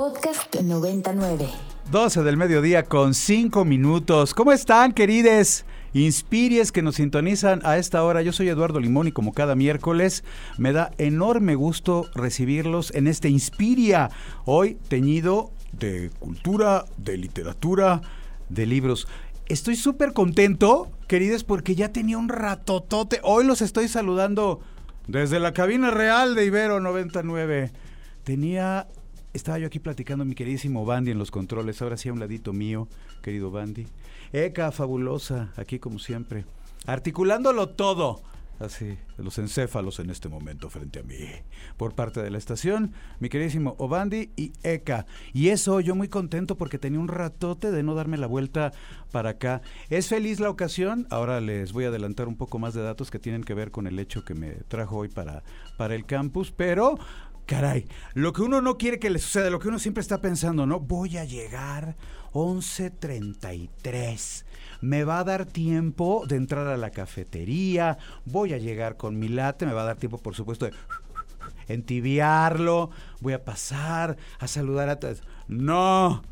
Podcast 99. 12 del mediodía con 5 minutos. ¿Cómo están, querides? Inspiries que nos sintonizan a esta hora. Yo soy Eduardo Limón y como cada miércoles me da enorme gusto recibirlos en este Inspiria, hoy teñido de cultura, de literatura, de libros. Estoy súper contento, querides, porque ya tenía un ratotote. Hoy los estoy saludando desde la cabina real de Ibero 99. Tenía estaba yo aquí platicando mi queridísimo Bandy en los controles, ahora sí a un ladito mío, querido Bandy. Eka, fabulosa, aquí como siempre, articulándolo todo. Así, los encéfalos en este momento frente a mí. Por parte de la estación, mi queridísimo Obandi y Eka. Y eso yo muy contento porque tenía un ratote de no darme la vuelta para acá. ¿Es feliz la ocasión? Ahora les voy a adelantar un poco más de datos que tienen que ver con el hecho que me trajo hoy para, para el campus, pero Caray, lo que uno no quiere que le suceda, lo que uno siempre está pensando, ¿no? Voy a llegar 11.33. Me va a dar tiempo de entrar a la cafetería, voy a llegar con mi latte, me va a dar tiempo, por supuesto, de entibiarlo, voy a pasar a saludar a todos. No,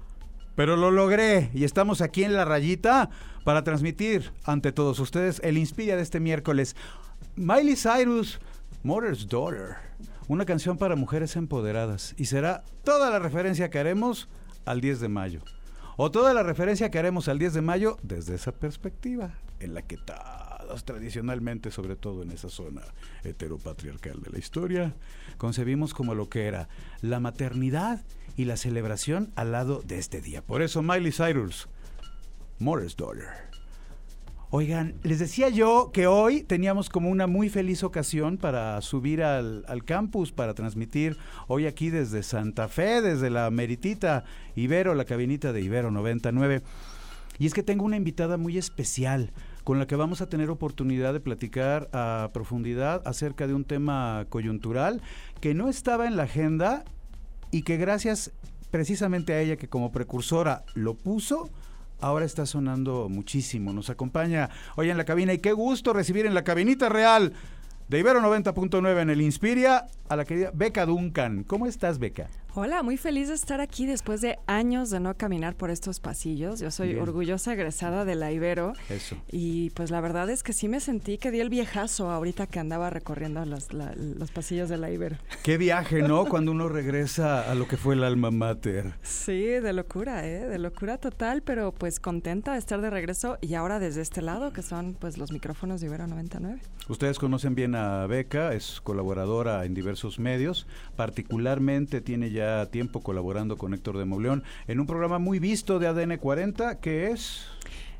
pero lo logré y estamos aquí en la rayita para transmitir ante todos ustedes el Inspira de este miércoles. Miley Cyrus, Mother's Daughter una canción para mujeres empoderadas. Y será toda la referencia que haremos al 10 de mayo. O toda la referencia que haremos al 10 de mayo desde esa perspectiva, en la que todos tradicionalmente, sobre todo en esa zona heteropatriarcal de la historia, concebimos como lo que era la maternidad y la celebración al lado de este día. Por eso Miley Cyrus, Morris Daughter. Oigan, les decía yo que hoy teníamos como una muy feliz ocasión para subir al, campus, para transmitir hoy aquí desde Santa Fe, desde la meritita Ibero, la cabinita de Ibero 99. Y es que tengo una invitada muy especial con la que vamos a tener oportunidad de platicar a profundidad acerca de un tema coyuntural que no estaba en la agenda y que gracias precisamente a ella que como precursora lo puso, ahora está sonando muchísimo. Nos acompaña hoy en la cabina y qué gusto recibir en la cabinita real de Ibero 90.9 en el Inspiria a la querida Beca Duncan. ¿Cómo estás, Beca? Hola, muy feliz de estar aquí después de años de no caminar por estos pasillos. Yo soy orgullosa egresada de la Ibero. Eso. Y pues la verdad es que sí me sentí que di el viejazo ahorita que andaba recorriendo los, los pasillos de la Ibero. Qué viaje, ¿no? Cuando uno regresa a lo que fue el alma mater. Sí, de locura, ¿eh? De locura total, pero pues contenta de estar de regreso y ahora desde este lado, que son pues los micrófonos de Ibero 99. Ustedes conocen bien a Beca, es colaboradora en diversos medios, particularmente tiene ya tiempo colaborando con Héctor de Mauleón en un programa muy visto de ADN 40 que es...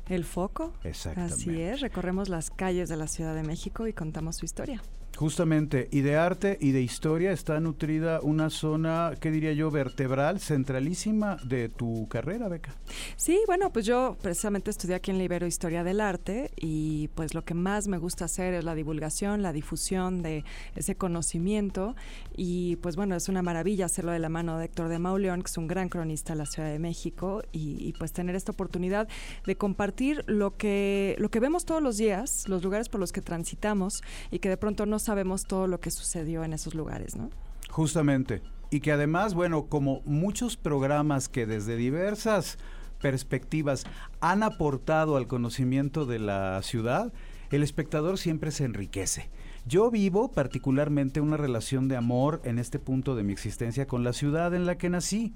El Foco. Exactamente. Así es, recorremos las calles de la Ciudad de México y contamos su historia. Justamente, y de arte y de historia está nutrida una zona, ¿qué diría yo?, vertebral, centralísima de tu carrera, Beca. Sí, bueno, pues yo precisamente estudié aquí en la Ibero Historia del Arte y pues lo que más me gusta hacer es la divulgación, la difusión de ese conocimiento y pues bueno, es una maravilla hacerlo de la mano de Héctor de Mauleón, que es un gran cronista de la Ciudad de México y, pues tener esta oportunidad de compartir lo que, lo que vemos todos los días, los lugares por los que transitamos y que de pronto nos sabemos todo lo que sucedió en esos lugares, ¿no? Justamente. Y que además, bueno, como muchos programas que desde diversas perspectivas han aportado al conocimiento de la ciudad, el espectador siempre se enriquece. Yo vivo particularmente una relación de amor en este punto de mi existencia con la ciudad en la que nací.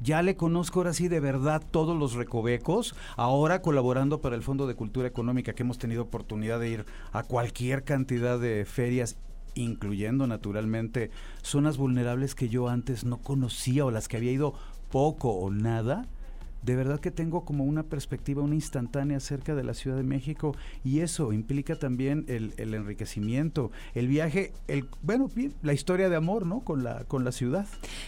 Ya le conozco ahora sí de verdad todos los recovecos, ahora colaborando para el Fondo de Cultura Económica que hemos tenido oportunidad de ir a cualquier cantidad de ferias incluyendo naturalmente zonas vulnerables que yo antes no conocía o las que había ido poco o nada de verdad que tengo como una perspectiva, una instantánea acerca de la Ciudad de México y eso implica también el, enriquecimiento, el viaje, el bueno, la historia de amor, ¿no? Con la, con la ciudad.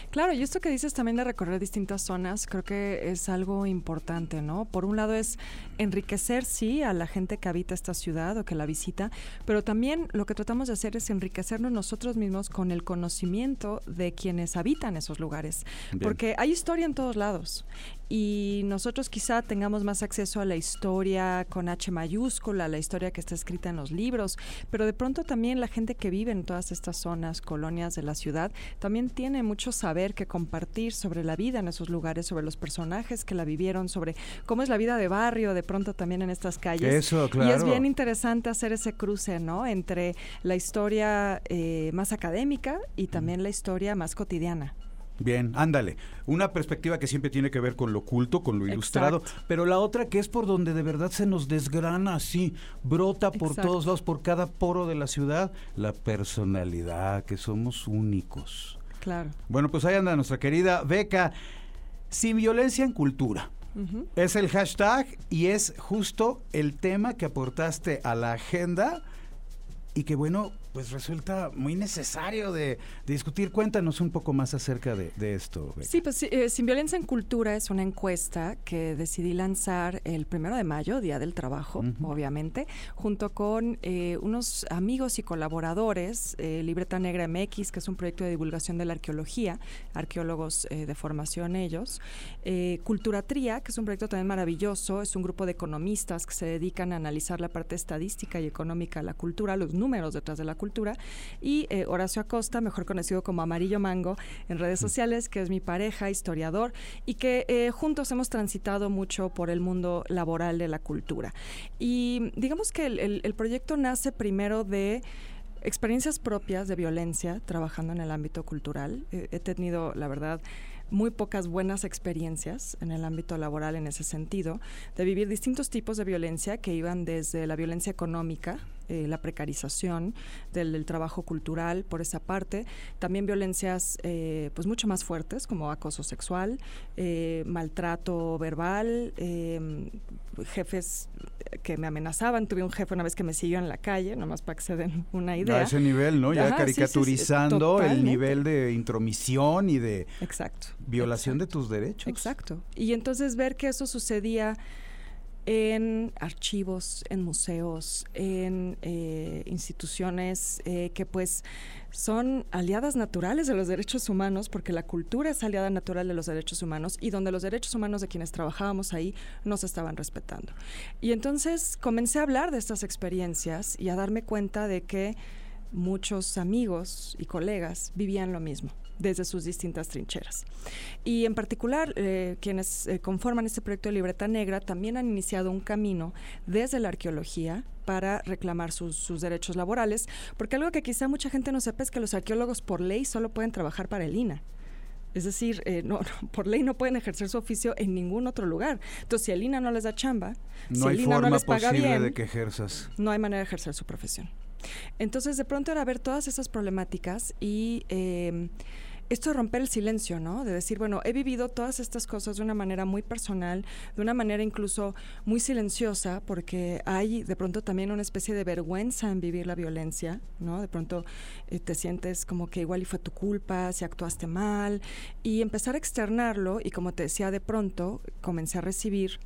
Claro, y esto que dices también de recorrer distintas zonas, creo que es algo importante, ¿no? Por un lado es enriquecer, sí, a la gente que habita esta ciudad o que la visita, pero también lo que tratamos de hacer es enriquecernos nosotros mismos con el conocimiento de quienes habitan esos lugares, porque hay historia en todos lados y nosotros quizá tengamos más acceso a la historia con H mayúscula, la historia que está escrita en los libros, pero de pronto también la gente que vive en todas estas zonas, colonias de la ciudad, también tiene mucho saber que compartir sobre la vida en esos lugares, sobre los personajes que la vivieron, sobre cómo es la vida de barrio de pronto también en estas calles. Eso, claro. Y es bien interesante hacer ese cruce, ¿no? Entre la historia eh, más académica y también la historia más cotidiana. Bien, ándale. Una perspectiva que siempre tiene que ver con lo oculto, con lo ilustrado, pero la otra que es por donde de verdad se nos desgrana así, brota por todos lados, por cada poro de la ciudad, la personalidad, que somos únicos. Claro. Bueno, pues ahí anda nuestra querida Beca, sin violencia en cultura. Es el hashtag y es justo el tema que aportaste a la agenda y que bueno, pues resulta muy necesario de, discutir. Cuéntanos un poco más acerca de, esto. Sí, pues eh, Sin Violencia en Cultura es una encuesta que decidí lanzar el primero de mayo, Día del Trabajo, obviamente, junto con eh, unos amigos y colaboradores, eh, Libreta Negra MX, que es un proyecto de divulgación de la arqueología, arqueólogos de formación ellos, Cultura Tría, que es un proyecto también maravilloso, es un grupo de economistas que se dedican a analizar la parte estadística y económica de la cultura, los números detrás de la cultura, y eh, Horacio Acosta, mejor conocido como Amarillo Mango en redes sociales, que es mi pareja, historiador, y que eh, juntos hemos transitado mucho por el mundo laboral de la cultura. Y digamos que el, proyecto nace primero de experiencias propias de violencia trabajando en el ámbito cultural. he tenido, la verdad, muy pocas buenas experiencias en el ámbito laboral en ese sentido, de vivir distintos tipos de violencia que iban desde la violencia económica, eh, la precarización del, trabajo cultural por esa parte, también violencias eh, pues mucho más fuertes como acoso sexual, eh, maltrato verbal, em, jefes que me amenazaban, tuve un jefe una vez que me siguió en la calle, nomás para que se den una idea. A ese nivel, ¿no? Ya caricaturizando el nivel de intromisión y de Exacto. violación de tus derechos. Exacto. Y entonces ver que eso sucedía en archivos, en museos, en eh, instituciones eh, que pues son aliadas naturales de los derechos humanos, porque la cultura es aliada natural de los derechos humanos y donde los derechos humanos de quienes trabajábamos ahí no se estaban respetando. Y entonces comencé a hablar de estas experiencias y a darme cuenta de que muchos amigos y colegas vivían lo mismo desde sus distintas trincheras. Y en particular, eh, quienes eh, conforman este proyecto de Libreta Negra también han iniciado un camino desde la arqueología para reclamar sus, derechos laborales, porque algo que quizá mucha gente no sepa es que los arqueólogos por ley solo pueden trabajar para el INA. Es decir, eh, no, por ley no pueden ejercer su oficio en ningún otro lugar. Entonces, si el INA no les da chamba, no si el INA no les paga bien, de que ejerzas. no hay manera de ejercer su profesión. Entonces, de pronto era ver todas esas problemáticas y esto de romper el silencio, ¿no? De decir, bueno, he vivido todas estas cosas de una manera muy personal, de una manera incluso muy silenciosa, porque hay de pronto también una especie de vergüenza en vivir la violencia, ¿no? De pronto eh, te sientes como que igual y fue tu culpa, si actuaste mal, y empezar a externarlo, y como te decía, de pronto comencé a recibir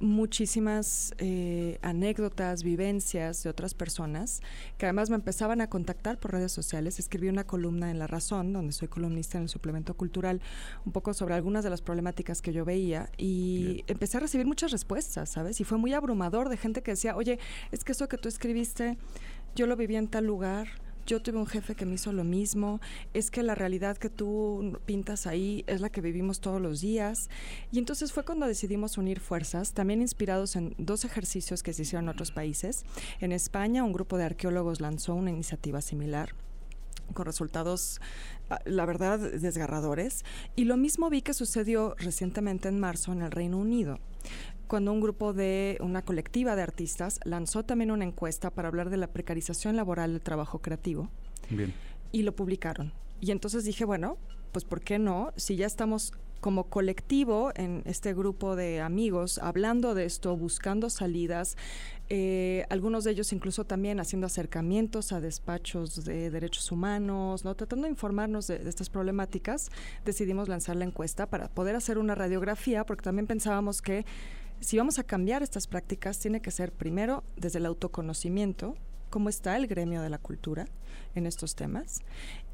muchísimas eh, anécdotas, vivencias de otras personas que además me empezaban a contactar por redes sociales. Escribí una columna en La Razón, donde soy columnista en el suplemento cultural, un poco sobre algunas de las problemáticas que yo veía y empecé a recibir muchas respuestas, ¿sabes? Y fue muy abrumador de gente que decía, oye, es que eso que tú escribiste, yo lo viví en tal lugar yo tuve un jefe que me hizo lo mismo, es que la realidad que tú pintas ahí es la que vivimos todos los días. Y entonces fue cuando decidimos unir fuerzas, también inspirados en dos ejercicios que se hicieron en otros países. En España, un grupo de arqueólogos lanzó una iniciativa similar con resultados, ah, la verdad, desgarradores. Y lo mismo vi que sucedió recientemente en marzo en el Reino Unido cuando un grupo de una colectiva de artistas lanzó también una encuesta para hablar de la precarización laboral del trabajo creativo. Bien. Y lo publicaron. Y entonces dije, bueno, pues ¿por qué no? Si ya estamos como colectivo en este grupo de amigos hablando de esto, buscando salidas, eh, algunos de ellos incluso también haciendo acercamientos a despachos de derechos humanos, no tratando de informarnos de, de, estas problemáticas, decidimos lanzar la encuesta para poder hacer una radiografía, porque también pensábamos que si vamos a cambiar estas prácticas, tiene que ser primero desde el autoconocimiento cómo está el gremio de la cultura en estos temas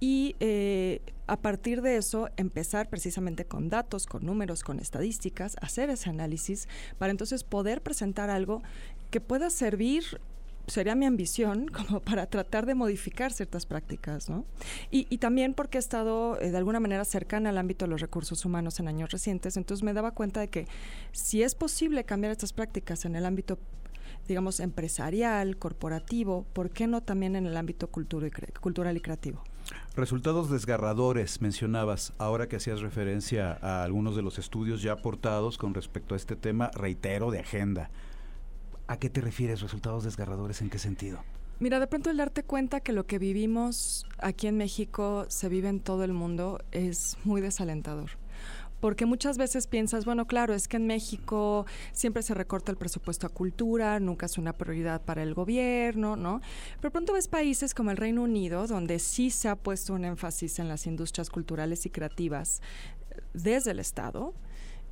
y eh, a partir de eso empezar precisamente con datos, con números, con estadísticas, hacer ese análisis para entonces poder presentar algo que pueda servir sería mi ambición como para tratar de modificar ciertas prácticas, ¿no? Y, también porque he estado eh, de alguna manera cercana al ámbito de los recursos humanos en años recientes, entonces me daba cuenta de que si es posible cambiar estas prácticas en el ámbito digamos, empresarial, corporativo, ¿por qué no también en el ámbito cultural y creativo? Resultados desgarradores, mencionabas, ahora que hacías referencia a algunos de los estudios ya aportados con respecto a este tema, reitero, de agenda. ¿A qué te refieres resultados desgarradores? ¿En qué sentido? Mira, de pronto el darte cuenta que lo que vivimos aquí en México se vive en todo el mundo es muy desalentador. Porque muchas veces piensas, bueno, claro, es que en México siempre se recorta el presupuesto a cultura, nunca es una prioridad para el gobierno, ¿no? Pero pronto ves países como el Reino Unido, donde sí se ha puesto un énfasis en las industrias culturales y creativas desde el Estado,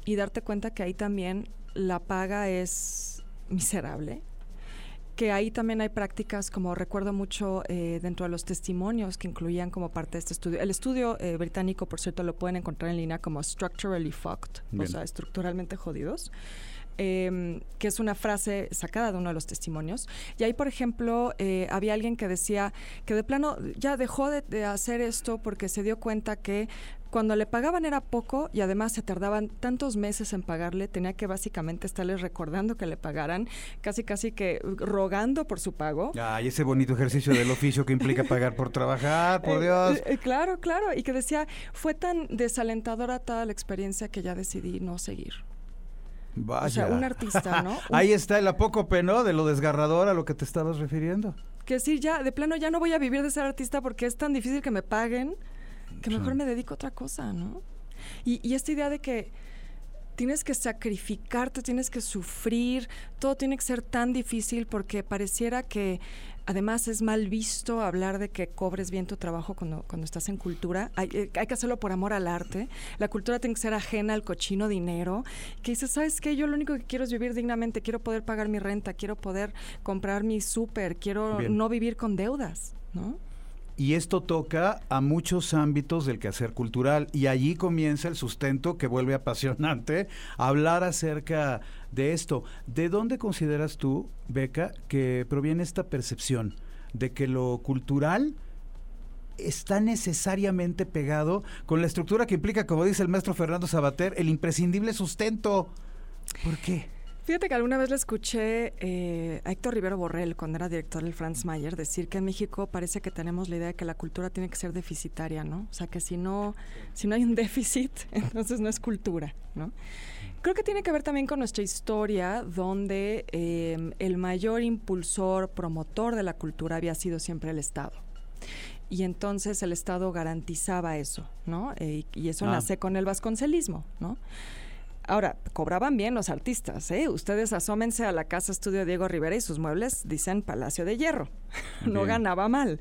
y darte cuenta que ahí también la paga es miserable que ahí también hay prácticas como recuerdo mucho eh, dentro de los testimonios que incluían como parte de este estudio. El estudio eh, británico, por cierto, lo pueden encontrar en línea como structurally fucked, o sea, estructuralmente jodidos. Em, que es una frase sacada de uno de los testimonios. Y ahí, por ejemplo, eh, había alguien que decía que de plano ya dejó de, hacer esto porque se dio cuenta que cuando le pagaban era poco y además se tardaban tantos meses en pagarle, tenía que básicamente estarles recordando que le pagaran, casi casi que rogando por su pago. Ay, ese bonito ejercicio del oficio que implica pagar por trabajar, por eh, Dios. Eh, claro, claro, y que decía, fue tan desalentadora toda la experiencia que ya decidí no seguir. Vaya. O sea, un artista, ¿no? Ahí está el apócope, ¿no? De lo desgarrador a lo que te estabas refiriendo. Que sí, ya, de plano ya no voy a vivir de ser artista porque es tan difícil que me paguen que mejor me dedico a otra cosa, ¿no? Y, y esta idea de que tienes que sacrificarte, tienes que sufrir, todo tiene que ser tan difícil porque pareciera que Además, es mal visto hablar de que cobres bien tu trabajo cuando, cuando estás en cultura. Hay, eh, hay, que hacerlo por amor al arte. La cultura tiene que ser ajena al cochino dinero. Que dices, ¿sabes qué? Yo lo único que quiero es vivir dignamente. Quiero poder pagar mi renta, quiero poder comprar mi súper, quiero no vivir con deudas, ¿no? Y esto toca a muchos ámbitos del quehacer cultural y allí comienza el sustento que vuelve apasionante hablar acerca de esto. ¿De dónde consideras tú, Beca, que proviene esta percepción de que lo cultural está necesariamente pegado con la estructura que implica, como dice el maestro Fernando Sabater, el imprescindible sustento? ¿Por qué? Fíjate que alguna vez le escuché eh, a Héctor Rivero Borrell, cuando era director del Franz Mayer, decir que en México parece que tenemos la idea de que la cultura tiene que ser deficitaria, ¿no? O sea, que si no, si no hay un déficit, entonces no es cultura, ¿no? Creo que tiene que ver también con nuestra historia, donde eh, el mayor impulsor, promotor de la cultura había sido siempre el Estado y entonces el Estado garantizaba eso, ¿no? Eh, y eso ah. nace con el vasconcelismo, ¿no? Ahora, cobraban bien los artistas, ¿eh? Ustedes asómense a la casa estudio Diego Rivera y sus muebles dicen Palacio de Hierro. no ganaba mal.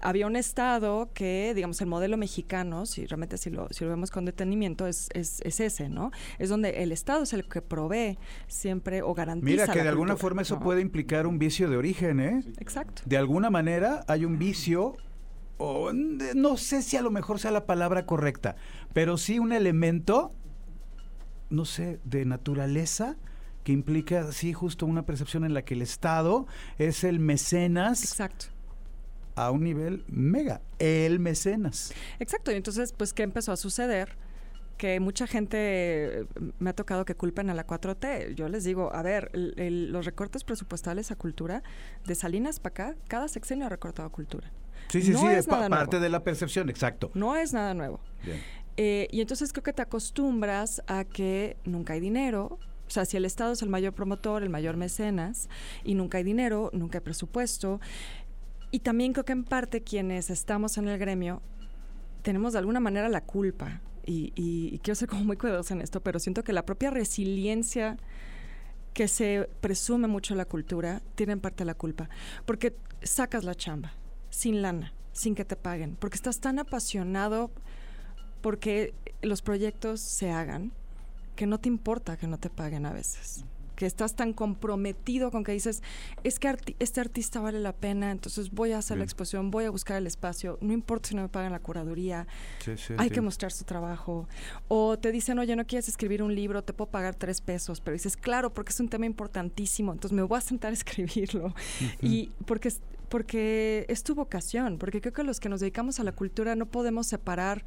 Había un estado que, digamos, el modelo mexicano, si realmente si lo, si lo vemos con detenimiento, es, es, ese, ¿no? Es donde el estado es el que provee siempre o garantiza. Mira, que de alguna forma eso puede implicar un vicio de origen, ¿eh? Exacto. De alguna manera hay un vicio o no sé si a lo mejor sea la palabra correcta, pero sí un elemento no sé, de naturaleza que implica, sí, justo una percepción en la que el Estado es el mecenas. Exacto. A un nivel mega, el mecenas. Exacto, y entonces, pues, ¿qué empezó a suceder? que mucha gente me ha tocado que culpen a la 4T. Yo les digo, a ver, los recortes presupuestales a cultura, de Salinas para acá, cada sexenio ha recortado cultura. Sí, sí, sí, es parte de la percepción, exacto. No es nada nuevo. Bien. Eh, y entonces creo que te acostumbras a que nunca hay dinero. O sea, si el Estado es el mayor promotor, el mayor mecenas, y nunca hay dinero, nunca hay presupuesto. Y también creo que en parte quienes estamos en el gremio tenemos de alguna manera la culpa. Y, quiero ser como muy cuidadosa en esto, pero siento que la propia resiliencia que se presume mucho la cultura tiene en parte la culpa. Porque sacas la chamba sin lana, sin que te paguen, porque estás tan apasionado porque los proyectos se hagan que no te importa que no te paguen a veces. que estás tan comprometido con que dices, es que este artista vale la pena, entonces voy a hacer la exposición, voy a buscar el espacio, no importa si no me pagan la curaduría, hay que mostrar su trabajo. O te dicen, oye, no quieres escribir un libro, te puedo pagar tres pesos, pero dices, claro, porque es un tema importantísimo, entonces me voy a sentar a escribirlo. Y porque porque es tu vocación, porque creo que los que nos dedicamos a la cultura no podemos separar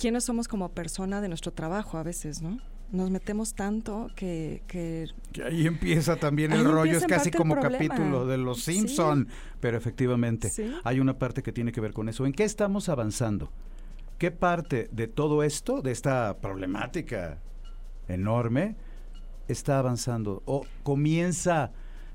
quiénes somos como persona de nuestro trabajo a veces, ¿no? Nos metemos tanto que... Que, ahí empieza también el rollo, es casi como capítulo de Los Simpson, pero efectivamente hay una parte que tiene que ver con eso. ¿En qué estamos avanzando? ¿Qué parte de todo esto, de esta problemática enorme, está avanzando o comienza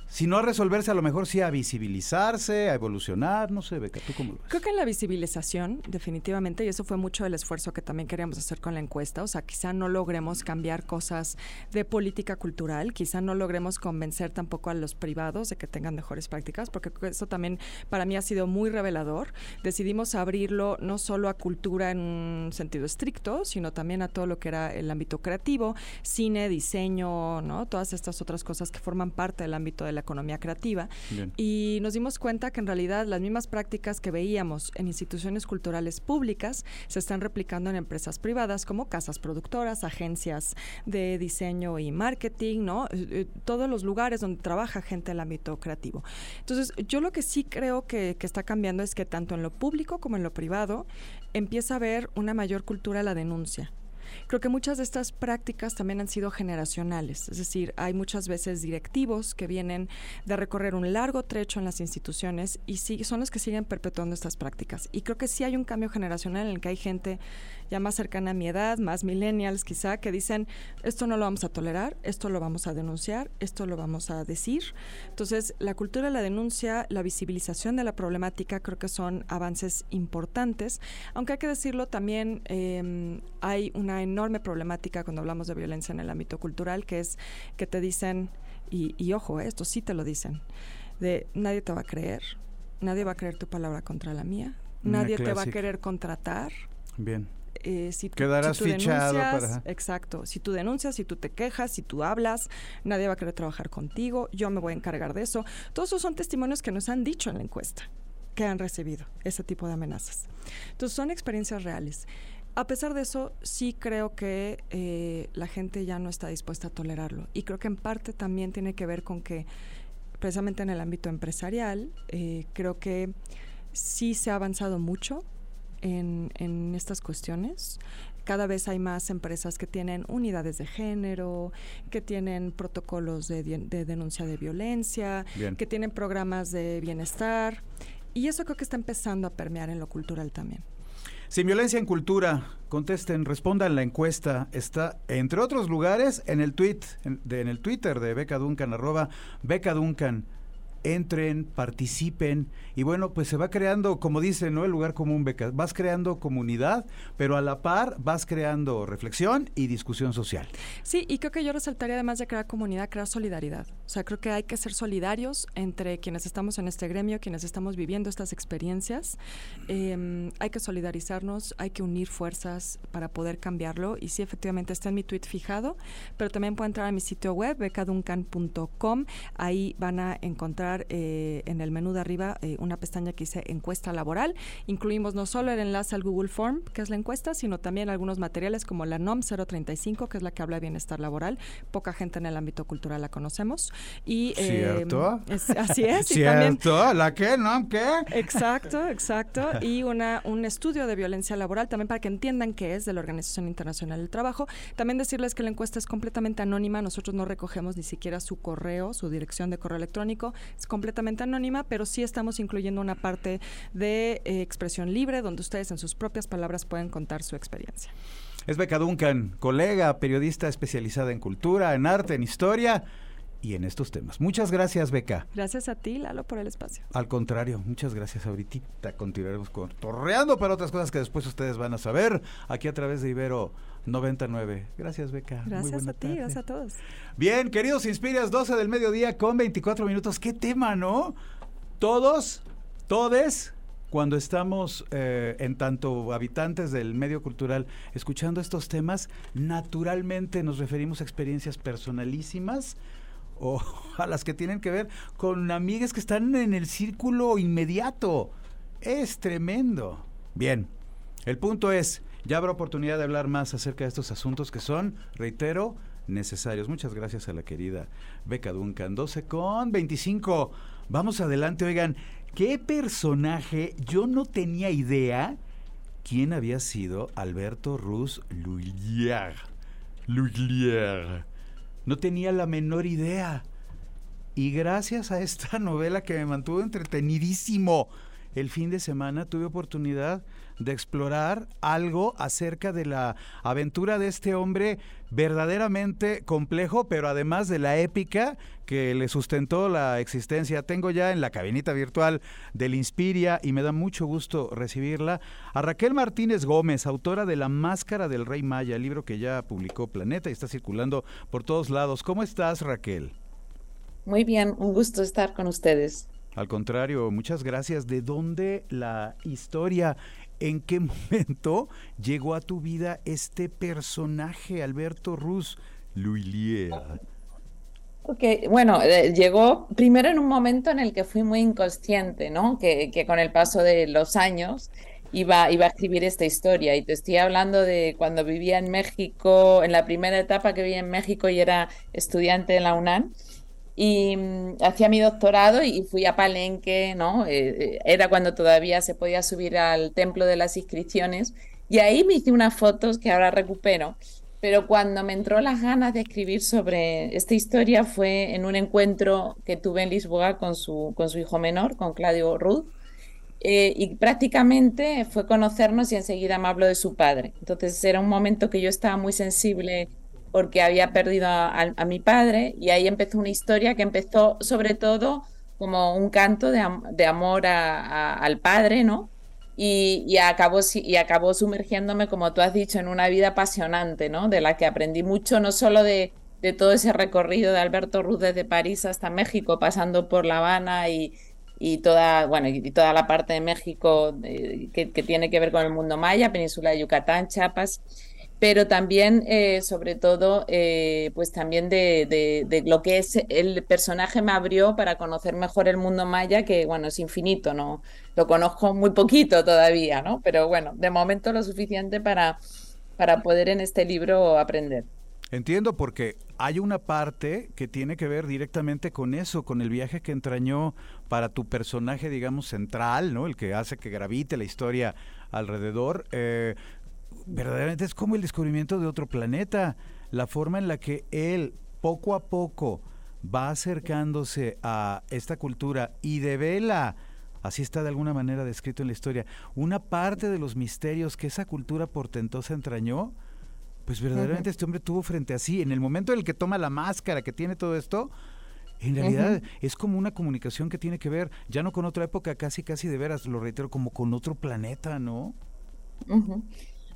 si no a resolverse, a lo mejor sí a visibilizarse, a evolucionar, no sé, Beca, ¿tú cómo lo ves? Creo que en la visibilización, definitivamente, y eso fue mucho el esfuerzo que también queríamos hacer con la encuesta, o sea, quizá no logremos cambiar cosas de política cultural, quizá no logremos convencer tampoco a los privados de que tengan mejores prácticas, porque eso también para mí ha sido muy revelador. Decidimos abrirlo no solo a cultura en un sentido estricto, sino también a todo lo que era el ámbito creativo, cine, diseño, ¿no? Todas estas otras cosas que forman parte del ámbito de la economía creativa. Y nos dimos cuenta que en realidad las mismas prácticas que veíamos en instituciones culturales públicas se están replicando en empresas privadas como casas productoras, agencias de diseño y marketing, ¿no? Eh, eh, todos los lugares donde trabaja gente del ámbito creativo. Entonces, yo lo que sí creo que, que está cambiando es que tanto en lo público como en lo privado empieza a haber una mayor cultura a la denuncia. Creo que muchas de estas prácticas también han sido generacionales, es decir, hay muchas veces directivos que vienen de recorrer un largo trecho en las instituciones y son los que siguen perpetuando estas prácticas. Y creo que sí hay un cambio generacional en el que hay gente ya más cercana a mi edad, más millennials quizá, que dicen, esto no lo vamos a tolerar, esto lo vamos a denunciar, esto lo vamos a decir. Entonces, la cultura de la denuncia, la visibilización de la problemática, creo que son avances importantes, aunque hay que decirlo, también em, hay una enorme problemática cuando hablamos de violencia en el ámbito cultural, que es que te dicen, y, ojo, eh, esto sí te lo dicen, de nadie te va a creer, nadie va a creer tu palabra contra la mía, nadie te va a querer contratar. Bien. Eh, si Quedarás fichado para... Exacto. Si tú denuncias, si tú te quejas, si tú hablas, nadie va a querer trabajar contigo, yo me voy a encargar de eso. Todos esos son testimonios que nos han dicho en la encuesta, que han recibido ese tipo de amenazas. Entonces son experiencias reales. A pesar de eso, sí creo que eh, la gente ya no está dispuesta a tolerarlo. Y creo que en parte también tiene que ver con que, precisamente en el ámbito empresarial, eh, creo que sí se ha avanzado mucho en, estas cuestiones. Cada vez hay más empresas que tienen unidades de género, que tienen protocolos de, denuncia de violencia, que tienen programas de bienestar. Y eso creo que está empezando a permear en lo cultural también. Sin violencia en cultura, contesten, respondan la encuesta. Está, entre otros lugares, en el tweet, en, en el Twitter de Beca Duncan, arroba Beca Duncan entren, participen y bueno, pues se va creando, como dice, ¿no? El lugar común, becas, vas creando comunidad, pero a la par vas creando reflexión y discusión social. Sí, y creo que yo resaltaría además de crear comunidad, crear solidaridad. O sea, creo que hay que ser solidarios entre quienes estamos en este gremio, quienes estamos viviendo estas experiencias. Em, hay que solidarizarnos, hay que unir fuerzas para poder cambiarlo y sí, efectivamente está en mi tweet fijado, pero también pueden entrar a mi sitio web, becaduncan.com, ahí van a encontrar eh, en el menú de arriba eh, una pestaña que dice encuesta laboral. Incluimos no solo el enlace al Google Form, que es la encuesta, sino también algunos materiales como la NOM 035, que es la que habla de bienestar laboral. Poca gente en el ámbito cultural la conocemos. Y, eh, ¿Cierto? así es. ¿Cierto? ¿La qué? ¿No? ¿Qué? Exacto, exacto. Y una, un estudio de violencia laboral también para que entiendan qué es de la Organización Internacional del Trabajo. También decirles que la encuesta es completamente anónima. Nosotros no recogemos ni siquiera su correo, su dirección de correo electrónico completamente anónima, pero sí estamos incluyendo una parte de eh, expresión libre donde ustedes en sus propias palabras pueden contar su experiencia. Es Beca Duncan, colega, periodista especializada en cultura, en arte, en historia y en estos temas. Muchas gracias, Beca. Gracias a ti, Lalo, por el espacio. Al contrario, muchas gracias. Ahorita continuaremos torreando para otras cosas que después ustedes van a saber aquí a través de Ibero 99. Gracias, Beca. Gracias a ti, gracias a todos. Bien, queridos Inspiras, 12 del mediodía con 24 minutos. ¿Qué tema, no? Todos, todes cuando estamos, eh, en tanto habitantes del medio cultural, escuchando estos temas, naturalmente nos referimos a experiencias personalísimas o a las que tienen que ver con amigas que están en el círculo inmediato. Es tremendo. Bien, el punto es, ya habrá oportunidad de hablar más acerca de estos asuntos que son, reitero, necesarios. Muchas gracias a la querida Beca Duncan. 12 con 25. Vamos adelante, oigan, ¿qué personaje? Yo no tenía idea quién había sido Alberto Ruz Lullier. Lullier. No tenía la menor idea. Y gracias a esta novela que me mantuvo entretenidísimo el fin de semana, tuve oportunidad de explorar algo acerca de la aventura de este hombre verdaderamente complejo, pero además de la épica que le sustentó la existencia. Tengo ya en la cabinita virtual del Inspiria y me da mucho gusto recibirla a Raquel Martínez Gómez, autora de La Máscara del Rey Maya, libro que ya publicó Planeta y está circulando por todos lados. ¿Cómo estás, Raquel? Muy bien, un gusto estar con ustedes. Al contrario, muchas gracias. ¿De dónde la historia? ¿En qué momento llegó a tu vida este personaje, Alberto Ruz Luilier? Ok, bueno, eh, llegó primero en un momento en el que fui muy inconsciente, ¿no? Que, con el paso de los años iba, iba a escribir esta historia. Y te estoy hablando de cuando vivía en México, en la primera etapa que vivía en México y era estudiante en la UNAM y mm, hacía mi doctorado y fui a Palenque, ¿no? Eh, eh, era cuando todavía se podía subir al templo de las inscripciones y ahí me hice unas fotos que ahora recupero. Pero cuando me entró las ganas de escribir sobre esta historia fue en un encuentro que tuve en Lisboa con su, con su hijo menor, con Claudio Ruth, eh, y prácticamente fue conocernos y enseguida me habló de su padre. Entonces era un momento que yo estaba muy sensible porque había perdido a, mi padre y ahí empezó una historia que empezó sobre todo como un canto de, amor al padre, ¿no? Y, acabó, y acabó sumergiéndome, como tú has dicho, en una vida apasionante, ¿no? De la que aprendí mucho, no solo de, todo ese recorrido de Alberto Ruz desde París hasta México, pasando por La Habana y, toda, bueno, y toda la parte de México eh, que, que, tiene que ver con el mundo maya, Península de Yucatán, Chiapas, pero también, eh, sobre todo, eh, pues también de, lo que es el personaje me abrió para conocer mejor el mundo maya, que bueno, es infinito, ¿no? Lo conozco muy poquito todavía, ¿no? Pero bueno, de momento lo suficiente para, para poder en este libro aprender. Entiendo, porque hay una parte que tiene que ver directamente con eso, con el viaje que entrañó para tu personaje, digamos, central, ¿no? El que hace que gravite la historia alrededor. Eh, verdaderamente es como el descubrimiento de otro planeta. La forma en la que él poco a poco va acercándose a esta cultura y devela, así está de alguna manera descrito en la historia, una parte de los misterios que esa cultura portentosa entrañó, pues verdaderamente este hombre tuvo frente a sí. En el momento en el que toma la máscara, que tiene todo esto, en realidad es como una comunicación que tiene que ver, ya no con otra época, casi, casi de veras, lo reitero, como con otro planeta, ¿no?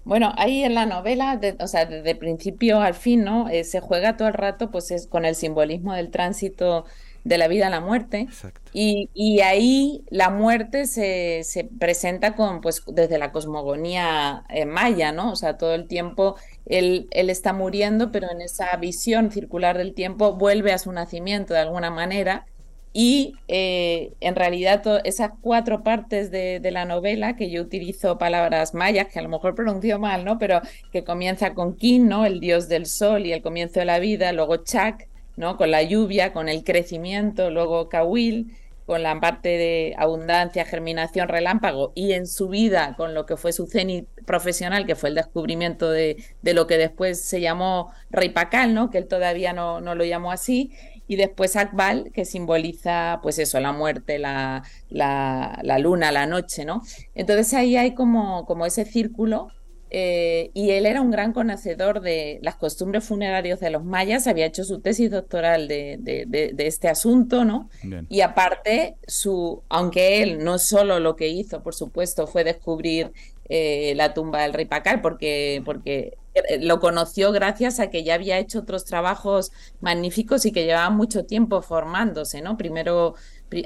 Bueno, ahí en la novela, o sea, desde principio al fin, ¿no? Eh, se juega todo el rato, pues es con el simbolismo del tránsito de la vida a la muerte. Y, y, ahí la muerte se, se, presenta con, pues, desde la cosmogonía eh, maya, ¿no? O sea, todo el tiempo él, él está muriendo, pero en esa visión circular del tiempo vuelve a su nacimiento de alguna manera y eh, en realidad esas cuatro partes de, la novela, que yo utilizo palabras mayas, que a lo mejor pronuncio mal, ¿no? Pero que comienza con Kin, ¿no? El dios del sol y el comienzo de la vida, luego Chak, ¿no? Con la lluvia, con el crecimiento, luego Kawil, con la parte de abundancia, germinación, relámpago, y en su vida con lo que fue su cenit profesional, que fue el descubrimiento de, lo que después se llamó Rey Pacal, ¿no? Que él todavía no, no lo llamó así, y después Akbal, que simboliza, pues eso, la muerte, la, la, luna, la noche, ¿no? Entonces ahí hay como, como ese círculo eh, y él era un gran conocedor de las costumbres funerarias de los mayas, había hecho su tesis doctoral de, de, este asunto, ¿no? Y aparte, su, aunque él no solo lo que hizo, por supuesto, fue descubrir eh, la tumba del rey Pacal, porque, porque lo conoció gracias a que ya había hecho otros trabajos magníficos y que llevaba mucho tiempo formándose, ¿no? Primero,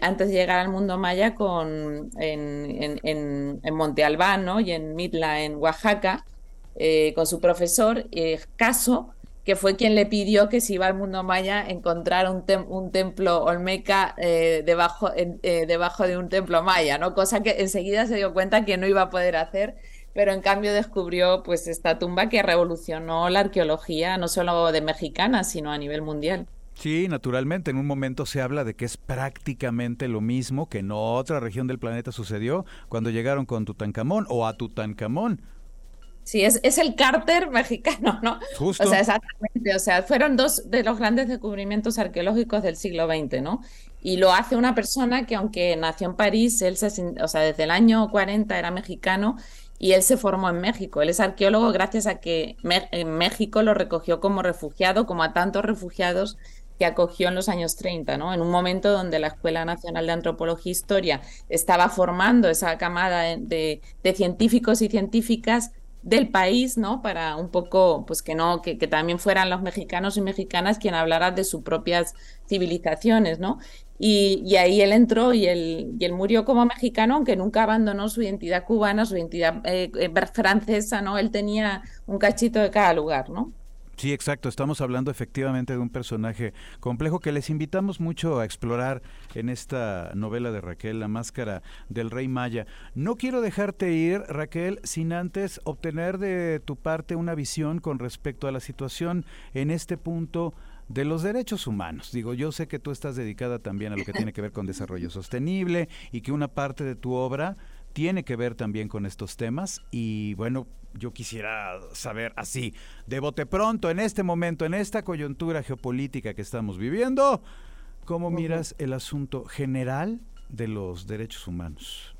antes de llegar al mundo maya, con, en, en, Monte Albán, ¿no? Y en Mitla, en Oaxaca, eh, con su profesor eh, Caso, que fue quien le pidió que si iba al mundo maya encontrar un, un templo olmeca debajo, debajo de un templo maya, ¿no? Cosa que enseguida se dio cuenta que no iba a poder hacer pero en cambio descubrió pues esta tumba que revolucionó la arqueología no solo de mexicana, sino a nivel mundial. Sí, naturalmente, en un momento se habla de que es prácticamente lo mismo que en otra región del planeta sucedió cuando llegaron con Tutankamón o a Tutankamón. Sí, es, es el cárter mexicano, ¿no? Justo. O sea, exactamente. O sea, fueron dos de los grandes descubrimientos arqueológicos del siglo XX, ¿no? Y lo hace una persona que, aunque nació en París, él se, o sea, desde el año 40 era mexicano y él se formó en México. Él es arqueólogo gracias a que en México lo recogió como refugiado, como a tantos refugiados que acogió en los años 30, ¿no? En un momento donde la Escuela Nacional de Antropología e Historia estaba formando esa camada de, de científicos y científicas del país, ¿no? Para un poco, pues que no, que, también fueran los mexicanos y mexicanas quien hablaran de sus propias civilizaciones, ¿no? Y, ahí él entró y él, y él murió como mexicano, aunque nunca abandonó su identidad cubana, su identidad eh, eh, francesa, ¿no? Él tenía un cachito de cada lugar, ¿no? Sí, exacto. Estamos hablando efectivamente de un personaje complejo que les invitamos mucho a explorar en esta novela de Raquel, La Máscara del Rey Maya. No quiero dejarte ir, Raquel, sin antes obtener de tu parte una visión con respecto a la situación en este punto de los derechos humanos. Digo, yo sé que tú estás dedicada también a lo que tiene que ver con desarrollo sostenible y que una parte de tu obra tiene que ver también con estos temas y bueno, yo quisiera saber así, de bote pronto, en este momento, en esta coyuntura geopolítica que estamos viviendo, ¿cómo miras el asunto general de los derechos humanos?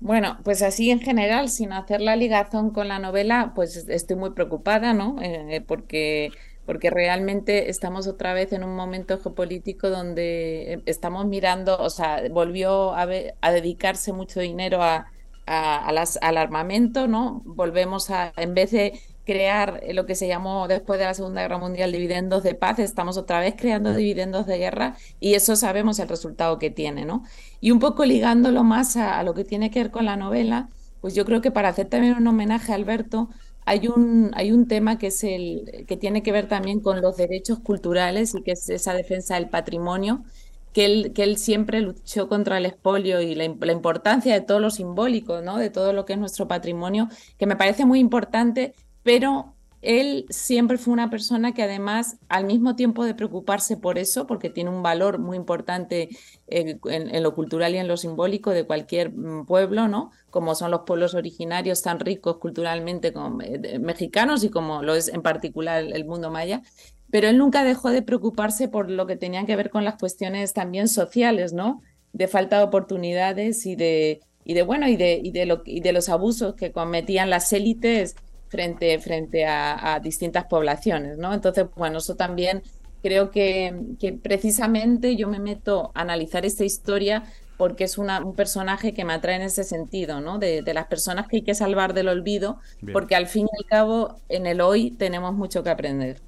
Bueno, pues así en general, sin hacer la ligación con la novela, pues estoy muy preocupada, ¿no? Eh, porque porque realmente estamos otra vez en un momento geopolítico donde estamos mirando, o sea, volvió a, dedicarse mucho dinero a, al armamento, ¿no? Volvemos a, en vez de crear lo que se llamó después de la Segunda Guerra Mundial dividendos de paz, estamos otra vez creando dividendos de guerra y eso sabemos el resultado que tiene, ¿no? Y un poco ligándolo más a, a lo que tiene que ver con la novela, pues yo creo que para hacer también un homenaje a Alberto, hay un, hay un tema que, es el, que tiene que ver también con los derechos culturales y que es esa defensa del patrimonio, que él, que él siempre luchó contra el expolio y la, la, importancia de todo lo simbólico, ¿no? de todo lo que es nuestro patrimonio, que me parece muy importante, pero él siempre fue una persona que además, al mismo tiempo de preocuparse por eso, porque tiene un valor muy importante eh, en, lo cultural y en lo simbólico de cualquier mm, pueblo, ¿no? Como son los pueblos originarios tan ricos culturalmente como eh, mexicanos y como lo es en particular el mundo maya, pero él nunca dejó de preocuparse por lo que tenía que ver con las cuestiones también sociales, ¿no? De falta de oportunidades y de, y bueno, y de los abusos que cometían las élites frente, frente a, distintas poblaciones, ¿no? Entonces, bueno, eso también creo que, que, precisamente yo me meto a analizar esta historia porque es una, un personaje que me atrae en ese sentido, ¿no? De, de las personas que hay que salvar del olvido, porque al fin y al cabo en el hoy tenemos mucho que aprender.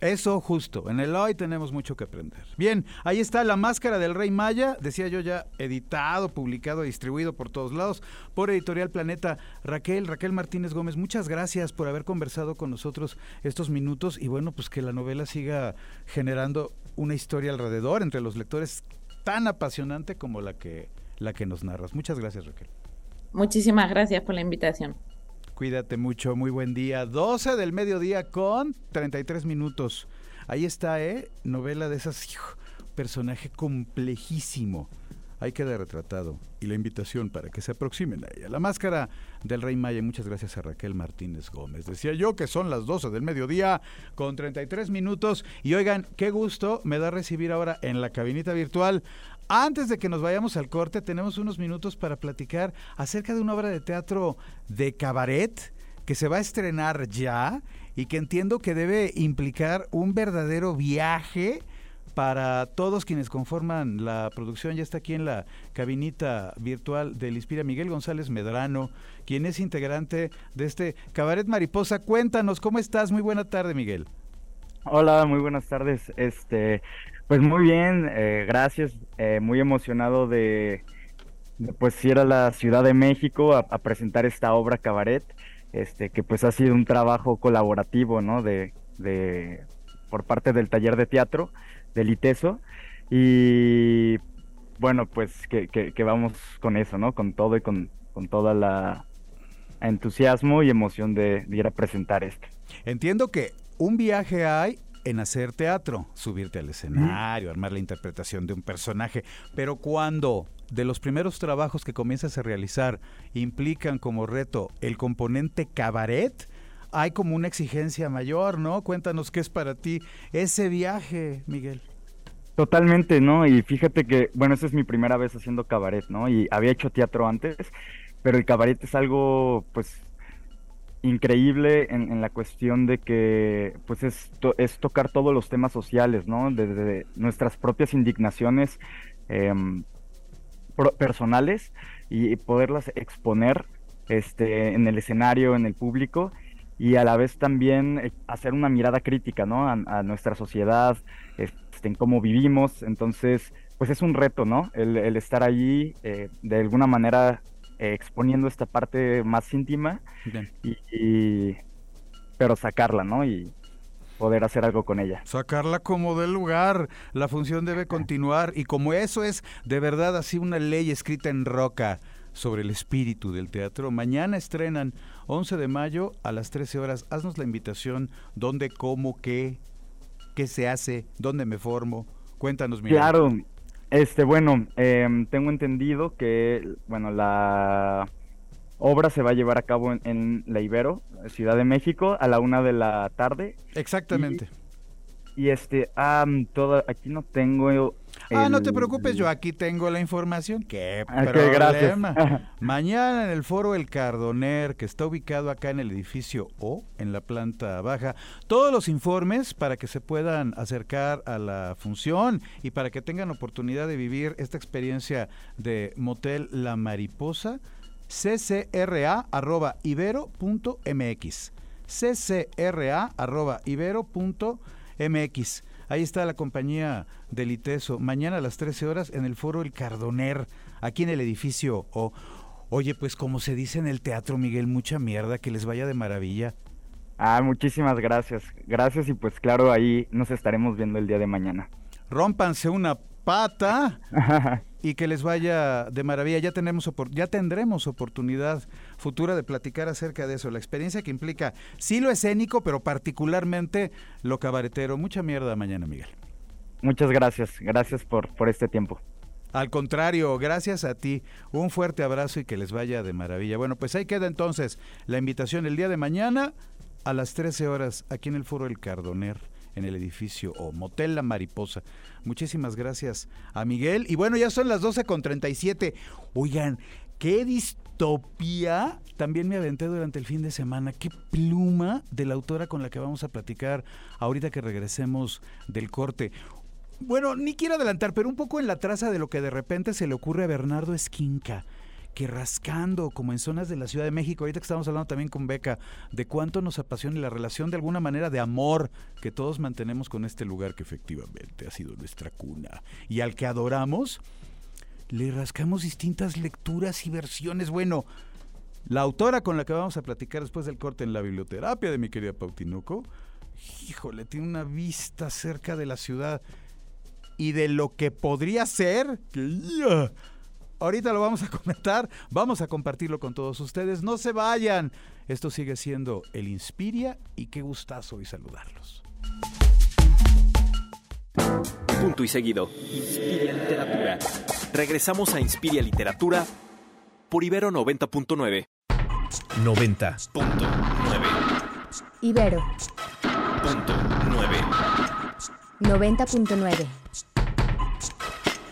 Eso justo, en el hoy tenemos mucho que aprender. Bien, ahí está La Máscara del Rey Maya, decía yo ya editado, publicado, distribuido por todos lados por Editorial Planeta. Raquel, Raquel Martínez Gómez, muchas gracias por haber conversado con nosotros estos minutos y bueno, pues que la novela siga generando una historia alrededor entre los lectores tan apasionante como la que, la que nos narras. Muchas gracias, Raquel. Muchísimas gracias por la invitación. Cuídate mucho, muy buen día. 12 del mediodía con 33 minutos. Ahí está, ¿eh? Novela de esas, personaje complejísimo. Ahí queda retratado. Y la invitación para que se aproximen a ella. La máscara del Rey Maya. Muchas gracias a Raquel Martínez Gómez. Decía yo que son las 12 del mediodía con 33 minutos. Y oigan, qué gusto me da recibir ahora en la cabinita virtual antes de que nos vayamos al corte, tenemos unos minutos para platicar acerca de una obra de teatro de cabaret que se va a estrenar ya y que entiendo que debe implicar un verdadero viaje para todos quienes conforman la producción. Ya está aquí en la cabinita virtual del Inspira Miguel González Medrano, quien es integrante de este Cabaret Mariposa. Cuéntanos, ¿cómo estás? Muy buena tarde, Miguel. Hola, muy buenas tardes. Este, pues muy bien, eh, gracias. Eh, muy emocionado de, pues ir a la Ciudad de México a, presentar esta obra Cabaret, este, que pues ha sido un trabajo colaborativo, ¿no? De, de por parte del taller de teatro del ITESO y bueno, pues que, vamos con eso, ¿no? Con todo y con, con toda la entusiasmo y emoción de, de ir a presentar esto. Entiendo que un viaje hay en hacer teatro, subirte al escenario, armar la interpretación de un personaje, pero cuando de los primeros trabajos que comienzas a realizar implican como reto el componente cabaret, hay como una exigencia mayor, ¿no? Cuéntanos qué es para ti ese viaje, Miguel. Totalmente, ¿no? Y fíjate que, bueno, esa es mi primera vez haciendo cabaret, ¿no? Y había hecho teatro antes, pero el cabaret es algo, pues, increíble en, la cuestión de que pues es, tocar todos los temas sociales, ¿no? Desde nuestras propias indignaciones em, personales y poderlas exponer este, en el escenario, en el público y a la vez también eh, hacer una mirada crítica, ¿no? A, nuestra sociedad, este, en cómo vivimos. Entonces, pues es un reto, ¿no? El, estar allí eh, de alguna manera exponiendo esta parte más íntima y, pero sacarla, ¿no? Y poder hacer algo con ella. Sacarla como del lugar, la función debe continuar y como eso es de verdad así una ley escrita en roca sobre el espíritu del teatro, mañana estrenan 11 de mayo a las 13 horas. Haznos la invitación, dónde, cómo, qué, qué se hace, dónde me formo. Cuéntanos, Miguel. Claro, este, bueno, em, tengo entendido que, bueno, la obra se va a llevar a cabo en, La Ibero, Ciudad de México, a la una de la tarde. Exactamente. Y, este, ah, toda, aquí no tengo Ah, no te preocupes, yo aquí tengo la información. ¿Qué ah, problema? Mañana en el foro El Cardoner, que está ubicado acá en el edificio O, en la planta baja, todos los informes para que se puedan acercar a la función y para que tengan oportunidad de vivir esta experiencia de Motel La Mariposa, ccra.ibero.mx ccra.ibero.mx Ahí está la compañía del ITESO. Mañana a las 13 horas en el foro El Cardoner, aquí en el edificio O. Oye, pues como se dice en el teatro, Miguel, mucha mierda, que les vaya de maravilla. Ah, muchísimas gracias. Gracias y pues claro, ahí nos estaremos viendo el día de mañana. Rómpanse una pata y que les vaya de maravilla. Ya tenemos ya tendremos oportunidad futura de platicar acerca de eso, la experiencia que implica sí lo escénico, pero particularmente lo cabaretero. Mucha mierda mañana, Miguel. Muchas gracias, gracias por, por este tiempo. Al contrario, gracias a ti. Un fuerte abrazo y que les vaya de maravilla. Bueno, pues ahí queda entonces la invitación el día de mañana a las 13 horas aquí en el Foro El Cardoner en el edificio o Motel La Mariposa. Muchísimas gracias a Miguel. Y bueno, ya son las 12 con 37. Oigan, qué distopía también me aventé durante el fin de semana. Qué pluma de la autora con la que vamos a platicar ahorita que regresemos del corte. Bueno, ni quiero adelantar, pero un poco en la traza de lo que de repente se le ocurre a Bernardo Esquinca que rascando, como en zonas de la Ciudad de México, ahorita que estamos hablando también con Beca, de cuánto nos apasiona la relación de alguna manera de amor que todos mantenemos con este lugar que efectivamente ha sido nuestra cuna y al que adoramos, le rascamos distintas lecturas y versiones. Bueno, la autora con la que vamos a platicar después del corte en la biblioterapia de mi querida Pautinuco, híjole, tiene una vista cerca de la ciudad y de lo que podría ser, Ahorita lo vamos a comentar, vamos a compartirlo con todos ustedes. No se vayan. Esto sigue siendo el Inspiria y qué gustazo hoy saludarlos. Punto y seguido. Inspiria Literatura. Regresamos a Inspiria Literatura por Ibero 90.9. 90.9. Ibero. Punto 9. 90.9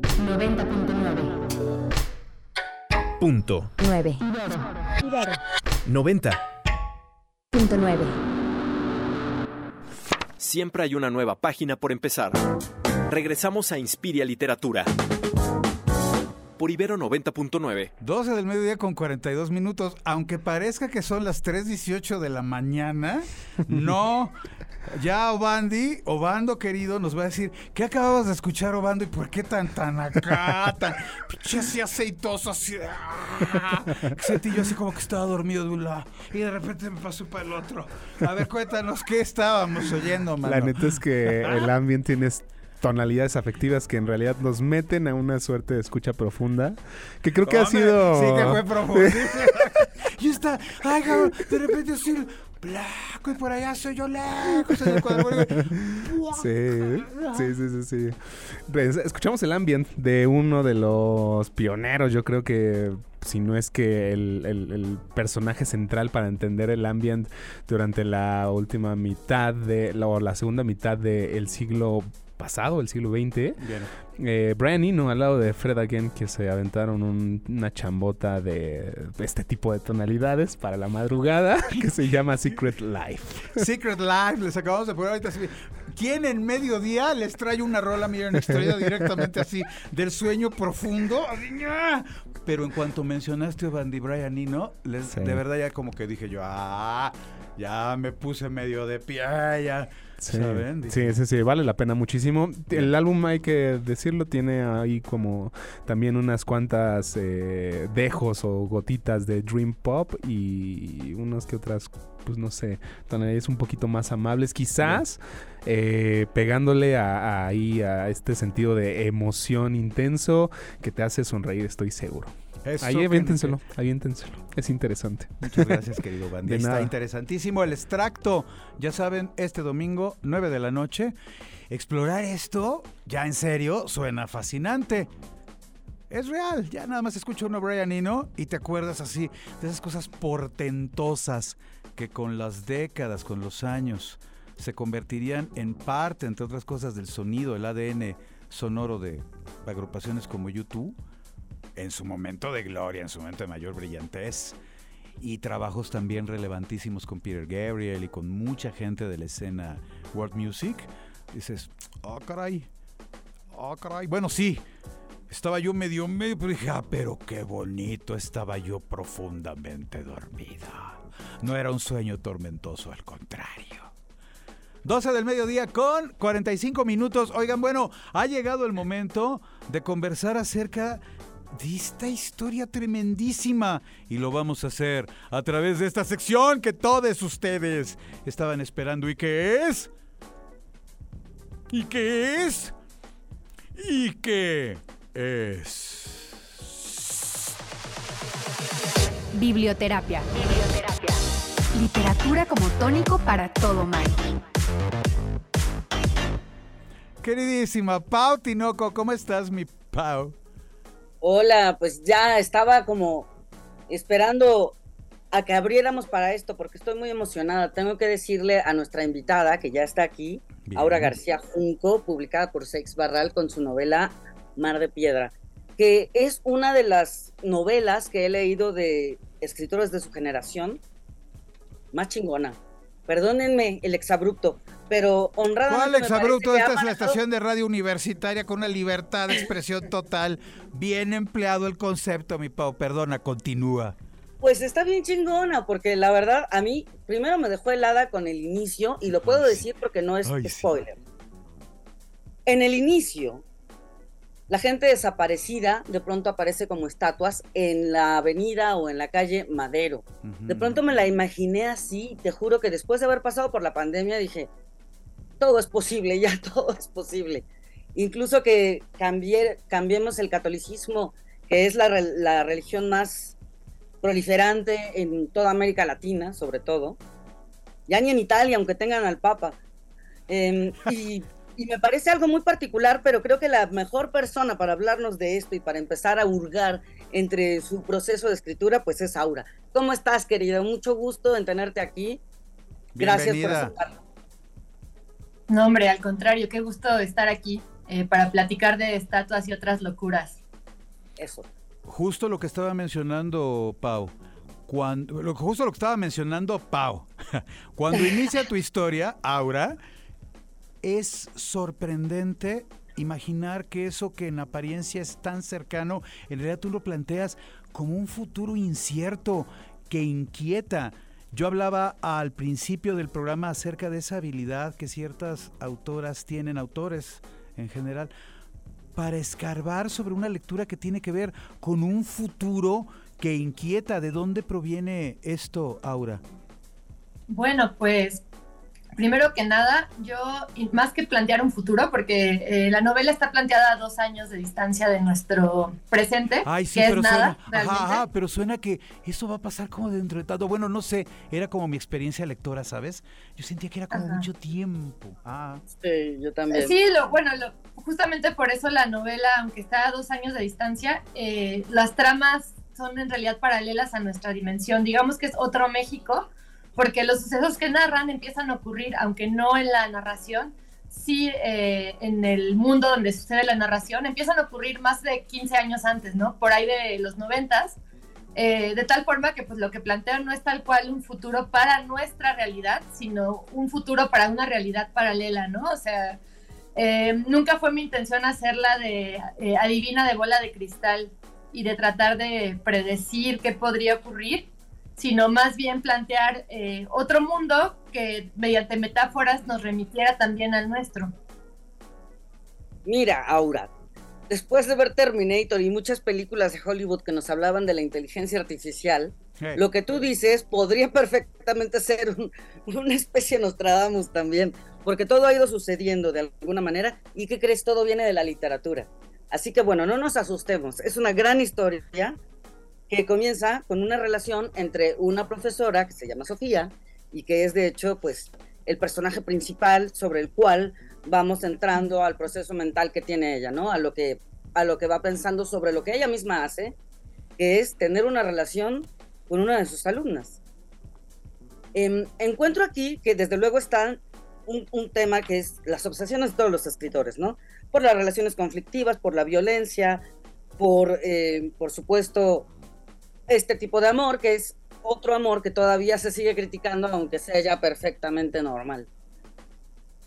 90.9. Punto 9. 90. Punto 9. Siempre hay una nueva página por empezar. Regresamos a Inspiria Literatura. Por Ibero 90.9. 12 del mediodía con 42 minutos. Aunque parezca que son las 3.18 de la mañana, no. Ya Obandi, Obando querido, nos va a decir, ¿qué acababas de escuchar, Obando? ¿Y por qué tan, tan acá, tan pinche así aceitoso, así? ah? Sentí yo así como que estaba dormido de un lado y de repente me pasó para el otro. A ver, cuéntanos, ¿qué estábamos oyendo, mano? La neta es que el ambiente tiene tonalidades afectivas que en realidad nos meten a una suerte de escucha profunda que creo que ha sido Sí, que fue profundo. y está, ay, cabrón, de repente así, blanco y por allá soy yo lejos. en el cuadro, Sí, sí, sí, sí, sí. Escuchamos el ambient de uno de los pioneros, yo creo que si no es que el, el- el personaje central para entender el ambient durante la última mitad de, la, o la segunda mitad del siglo pasado, el siglo XX. Bien. Eh, Brian Eno al lado de Fred Again que se aventaron un- una chambota de, de este tipo de tonalidades para la madrugada que se llama Secret Life. Secret Life, les acabamos de poner ahorita así. ¿Quién en mediodía les trae una rola, miren, extraída directamente así del sueño profundo? Pero en cuanto mencionaste a Bandy Brian Eno, les, Sí. de verdad ya como que dije yo, ah, ya me puse medio de pie, ya. Sí, ¿Saben? sí, sí, sí, vale la pena muchísimo. El álbum, hay que decirlo, tiene ahí como también unas cuantas eh, dejos o gotitas de Dream Pop y unas que otras, pues no sé, tonalidades un poquito más amables, quizás eh, pegándole a, a ahí a este sentido de emoción intenso que te hace sonreír, estoy seguro. Eso ahí que- aviéntenselo, aviéntenselo. Es interesante. Muchas gracias, querido Bandy. Está nada. interesantísimo el extracto. Ya saben, este domingo, 9 de la noche. Explorar esto, ya en serio, suena fascinante. Es real, ya nada más escucha uno Brian Eno y te acuerdas así de esas cosas portentosas que con las décadas, con los años, se convertirían en parte, entre otras cosas, del sonido, el ADN sonoro de agrupaciones como YouTube, en su momento de gloria, en su momento de mayor brillantez y trabajos también relevantísimos con Peter Gabriel y con mucha gente de la escena world music, dices, oh caray, oh caray, bueno sí, estaba yo medio medio, pero dije, ah, pero qué bonito, estaba yo profundamente dormida. No era un sueño tormentoso, al contrario. 12 del mediodía con 45 minutos. Oigan, bueno, ha llegado el momento de conversar acerca de esta historia tremendísima y lo vamos a hacer a través de esta sección que todos ustedes estaban esperando y que es y que es y que es Biblioterapia. Literatura como tónico para todo mal. queridísima Pau Tinoco, ¿cómo estás mi Pau? Hola, pues ya estaba como esperando a que abriéramos para esto porque estoy muy emocionada. Tengo que decirle a nuestra invitada que ya está aquí, Bien. Aura García Junco, publicada por Sex Barral con su novela Mar de Piedra, que es una de las novelas que he leído de escritores de su generación más chingona. Perdónenme el exabrupto, pero honradamente ¿Cuál exabrupto? Esta es la estación de radio universitaria con una libertad de expresión total. Bien empleado el concepto, mi Pau. Perdona, continúa. Pues está bien chingona, porque la verdad a mí primero me dejó helada con el inicio y lo puedo Ay, decir porque no es Ay, sí. spoiler. En el inicio, la gente desaparecida de pronto aparece como estatuas en la avenida o en la calle Madero. De pronto me la imaginé así, y te juro que después de haber pasado por la pandemia dije, todo es posible, ya todo es posible. incluso que cambie, cambiemos el catolicismo, que es la, la religión más proliferante en toda América Latina, sobre todo, ya ni en Italia, aunque tengan al Papa. Em, y, y, me parece algo muy particular, pero creo que la mejor persona para hablarnos de esto y para empezar a hurgar entre su proceso de escritura, pues es Aura. ¿Cómo estás, querida? Mucho gusto en tenerte aquí. Gracias por aceptarlo. No, hombre, al contrario, qué gusto estar aquí eh, para platicar de estatuas y otras locuras. Eso. Justo lo que estaba mencionando Pau. Cuando, justo lo que estaba mencionando Pau. Cuando inicia tu historia, Aura, es sorprendente imaginar que eso que en apariencia es tan cercano, en realidad tú lo planteas como un futuro incierto que inquieta. Yo hablaba al principio del programa acerca de esa habilidad que ciertas autoras tienen, autores en general, para escarbar sobre una lectura que tiene que ver con un futuro que inquieta. ¿De dónde proviene esto, Aura? Bueno, pues primero que nada, yo, más que plantear un futuro, porque eh, la novela está planteada a dos años de distancia de nuestro presente, Ay, sí, que pero es nada. Suena, ajá, pero suena que eso va a pasar como dentro de tanto. Bueno, no sé, era como mi experiencia lectora, ¿sabes? Yo sentía que era como mucho tiempo. Ah. Sí, yo también. Sí, lo, bueno, lo, justamente por eso la novela, aunque está a dos años de distancia, eh, las tramas son en realidad paralelas a nuestra dimensión. Digamos que es otro México porque los sucesos que narran empiezan a ocurrir, aunque no en la narración, sí eh, en el mundo donde sucede la narración, empiezan a ocurrir más de 15 años antes, ¿no? Por ahí de los 90, eh, de tal forma que pues lo que plantean no es tal cual un futuro para nuestra realidad, sino un futuro para una realidad paralela, ¿no? O sea, eh, nunca fue mi intención hacerla de eh, adivina de bola de cristal y de tratar de predecir qué podría ocurrir, sino más bien plantear eh, otro mundo que mediante metáforas nos remitiera también al nuestro. Mira, Aura, después de ver Terminator y muchas películas de Hollywood que nos hablaban de la inteligencia artificial, lo que tú dices podría perfectamente ser un, una especie de Nostradamus también, porque todo ha ido sucediendo de alguna manera y que crees todo viene de la literatura. Así que bueno, no nos asustemos, es una gran historia que comienza con una relación entre una profesora que se llama Sofía y que es de hecho pues el personaje principal sobre el cual vamos entrando al proceso mental que tiene ella, ¿no? A lo que a lo que va pensando sobre lo que ella misma hace, que es tener una relación con una de sus alumnas. Eh, encuentro aquí que desde luego está un, un, tema que es las obsesiones de todos los escritores, ¿no? Por las relaciones conflictivas, por la violencia, por, eh, por supuesto, este tipo de amor, que es otro amor que todavía se sigue criticando, aunque sea ya perfectamente normal.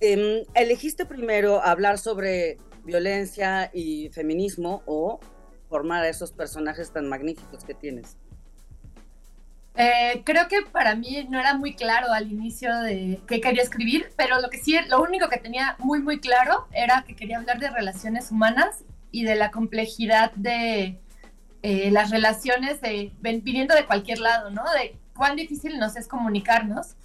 Eh, elegiste primero hablar sobre violencia y feminismo o formar a esos personajes tan magníficos que tienes. Eh, creo que para mí no era muy claro al inicio de qué quería escribir, pero lo que sí, lo único que tenía muy muy claro era que quería hablar de relaciones humanas y de la complejidad de eh, las relaciones de, viniendo de cualquier lado, ¿no? De cuán difícil nos es comunicarnos.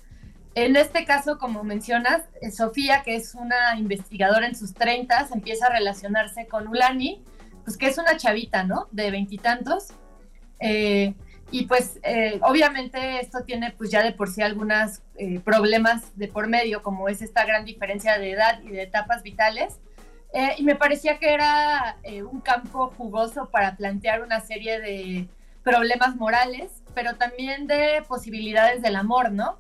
En este caso, como mencionas, eh, Sofía, que es una investigadora en sus 30, empieza a relacionarse con Ulani, pues que es una chavita, ¿no? De veintitantos. Eh, y pues eh, obviamente esto tiene pues ya de por sí algunos problemas de por medio, como es esta gran diferencia de edad y de etapas vitales. Eh, y me parecía que era un campo jugoso para plantear una serie de problemas morales, pero también de posibilidades del amor, ¿no?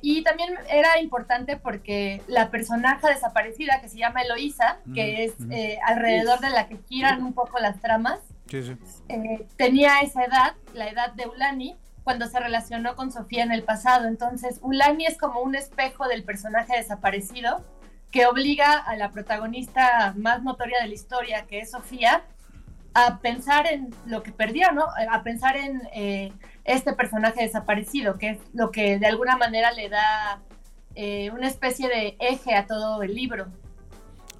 y también era importante porque la personaje desaparecida que se llama Eloísa, que es alrededor de la que giran un poco las tramas, Sí, sí. Eh, tenía esa edad, la edad de Ulani, cuando se relacionó con Sofía en el pasado. Entonces, Ulani es como un espejo del personaje desaparecido que obliga a la protagonista más notoria de la historia, que es Sofía, a pensar en lo que perdió, ¿no? A pensar en eh, este personaje desaparecido, que es lo que de alguna manera le da eh, una especie de eje a todo el libro.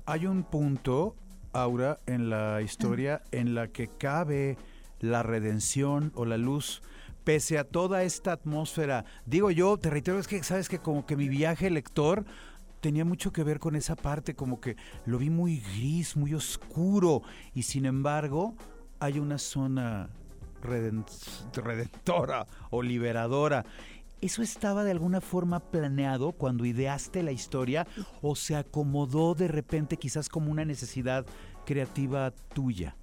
Hay un punto Aura, en la historia en la que cabe la redención o la luz, pese a toda esta atmósfera. Digo yo, te reitero, es que sabes que como que mi viaje lector tenía mucho que ver con esa parte, como que lo vi muy gris, muy oscuro, y sin embargo hay una zona redentora o liberadora. ¿Eso estaba de alguna forma planeado cuando ideaste la historia o se acomodó de repente quizás como una necesidad creativa tuya?